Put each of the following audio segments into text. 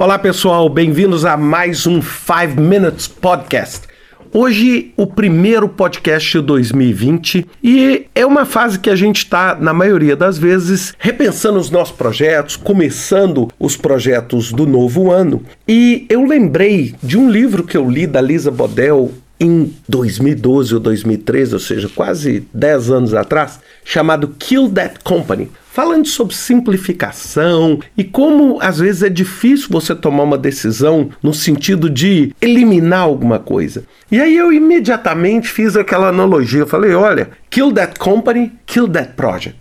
Olá pessoal, bem-vindos a mais um 5 Minutes Podcast. Hoje, o primeiro podcast de 2020 e é uma fase que a gente está, na maioria das vezes, repensando os nossos projetos, começando os projetos do novo ano. E eu lembrei de um livro que eu li da Lisa Bodel em 2012 ou 2013, ou seja, quase 10 anos atrás, chamado Kill That Company falando sobre simplificação e como às vezes é difícil você tomar uma decisão no sentido de eliminar alguma coisa. E aí eu imediatamente fiz aquela analogia, eu falei, olha, kill that company, kill that project.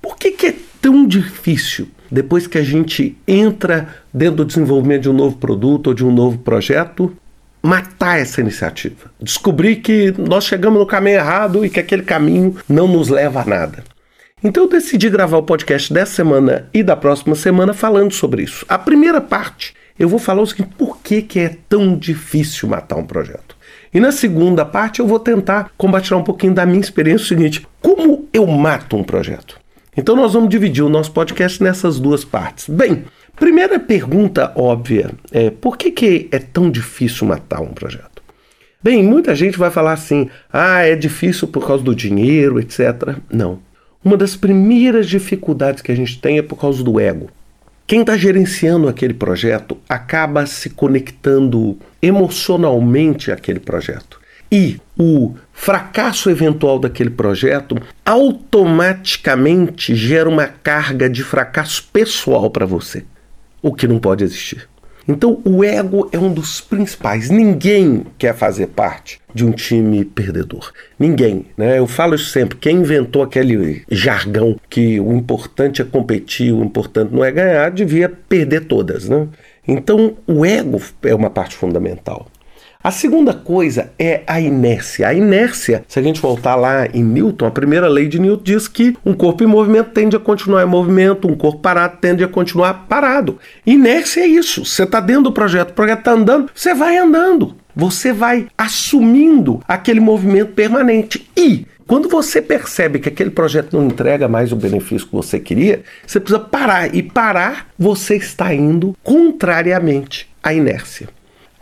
Por que, que é tão difícil depois que a gente entra dentro do desenvolvimento de um novo produto ou de um novo projeto, matar essa iniciativa. Descobrir que nós chegamos no caminho errado e que aquele caminho não nos leva a nada. Então eu decidi gravar o podcast dessa semana e da próxima semana falando sobre isso. A primeira parte, eu vou falar o seguinte: por que, que é tão difícil matar um projeto? E na segunda parte, eu vou tentar compartilhar um pouquinho da minha experiência o seguinte: como eu mato um projeto? Então nós vamos dividir o nosso podcast nessas duas partes. Bem, primeira pergunta óbvia é por que, que é tão difícil matar um projeto? Bem, muita gente vai falar assim: ah, é difícil por causa do dinheiro, etc. Não. Uma das primeiras dificuldades que a gente tem é por causa do ego. Quem está gerenciando aquele projeto acaba se conectando emocionalmente àquele projeto. E o fracasso eventual daquele projeto automaticamente gera uma carga de fracasso pessoal para você, o que não pode existir. Então, o ego é um dos principais. Ninguém quer fazer parte de um time perdedor. Ninguém. Né? Eu falo isso sempre. Quem inventou aquele jargão que o importante é competir, o importante não é ganhar, devia perder todas. Né? Então, o ego é uma parte fundamental. A segunda coisa é a inércia. A inércia, se a gente voltar lá em Newton, a primeira lei de Newton diz que um corpo em movimento tende a continuar em movimento, um corpo parado tende a continuar parado. Inércia é isso. Você está dentro do projeto, o projeto está andando, você vai andando. Você vai assumindo aquele movimento permanente. E quando você percebe que aquele projeto não entrega mais o benefício que você queria, você precisa parar. E parar, você está indo contrariamente à inércia.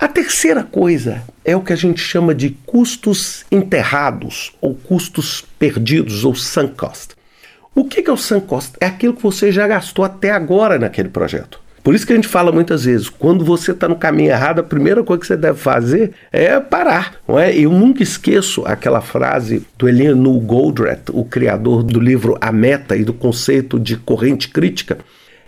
A terceira coisa é o que a gente chama de custos enterrados ou custos perdidos ou sunk cost. O que é o sunk cost? É aquilo que você já gastou até agora naquele projeto. Por isso que a gente fala muitas vezes, quando você está no caminho errado, a primeira coisa que você deve fazer é parar. Não é? Eu nunca esqueço aquela frase do Elianu Goldratt, o criador do livro A Meta e do conceito de corrente crítica.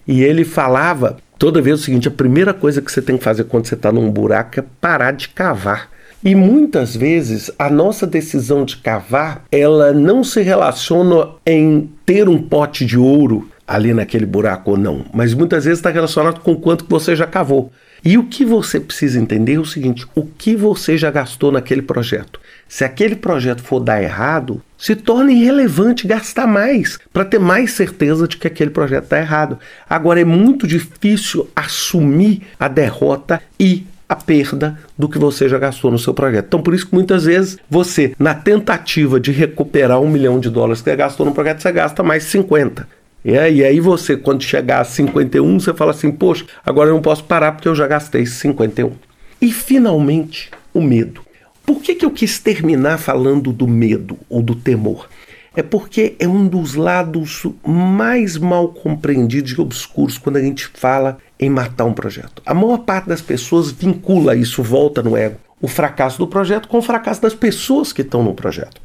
E ele falava toda vez o seguinte: a primeira coisa que você tem que fazer quando você está num buraco é parar de cavar. E muitas vezes a nossa decisão de cavar, ela não se relaciona em ter um pote de ouro ali naquele buraco ou não, mas muitas vezes está relacionado com quanto você já cavou. E o que você precisa entender é o seguinte: o que você já gastou naquele projeto. Se aquele projeto for dar errado, se torna irrelevante gastar mais para ter mais certeza de que aquele projeto está errado. Agora é muito difícil assumir a derrota e a perda do que você já gastou no seu projeto. Então, por isso que muitas vezes você, na tentativa de recuperar um milhão de dólares que você gastou no projeto, você gasta mais 50. E aí você, quando chegar a 51, você fala assim: Poxa, agora eu não posso parar porque eu já gastei 51. E finalmente, o medo. Por que, que eu quis terminar falando do medo ou do temor? É porque é um dos lados mais mal compreendidos e obscuros quando a gente fala em matar um projeto. A maior parte das pessoas vincula isso, volta no ego, o fracasso do projeto com o fracasso das pessoas que estão no projeto.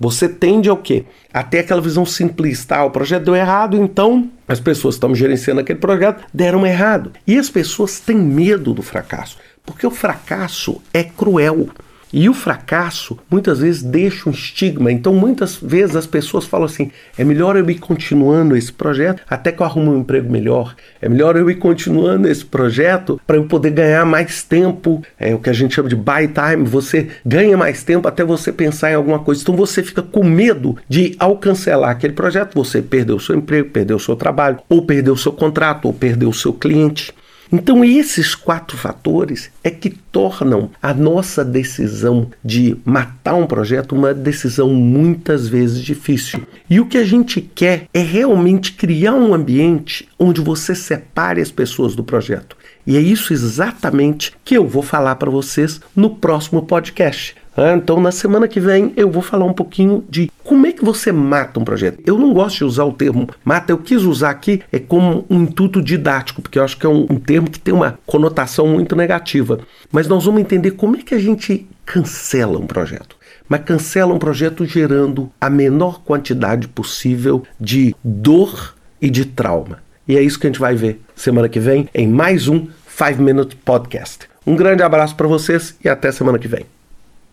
Você tende ao quê? Até aquela visão simplista. Ah, o projeto deu errado, então as pessoas que estão gerenciando aquele projeto deram errado. E as pessoas têm medo do fracasso, porque o fracasso é cruel. E o fracasso muitas vezes deixa um estigma. Então, muitas vezes as pessoas falam assim: é melhor eu ir continuando esse projeto até que eu arrume um emprego melhor. É melhor eu ir continuando esse projeto para eu poder ganhar mais tempo. É o que a gente chama de buy time. Você ganha mais tempo até você pensar em alguma coisa. Então, você fica com medo de, ao cancelar aquele projeto, você perder o seu emprego, perder o seu trabalho, ou perder o seu contrato, ou perder o seu cliente. Então, esses quatro fatores é que tornam a nossa decisão de matar um projeto uma decisão muitas vezes difícil. E o que a gente quer é realmente criar um ambiente onde você separe as pessoas do projeto. E é isso exatamente que eu vou falar para vocês no próximo podcast. Ah, então, na semana que vem, eu vou falar um pouquinho de como é que você mata um projeto. Eu não gosto de usar o termo mata, eu quis usar aqui é como um intuito didático, porque eu acho que é um, um termo que tem uma conotação muito negativa. Mas nós vamos entender como é que a gente cancela um projeto mas cancela um projeto gerando a menor quantidade possível de dor e de trauma. E é isso que a gente vai ver semana que vem em mais um 5 Minute Podcast. Um grande abraço para vocês e até semana que vem.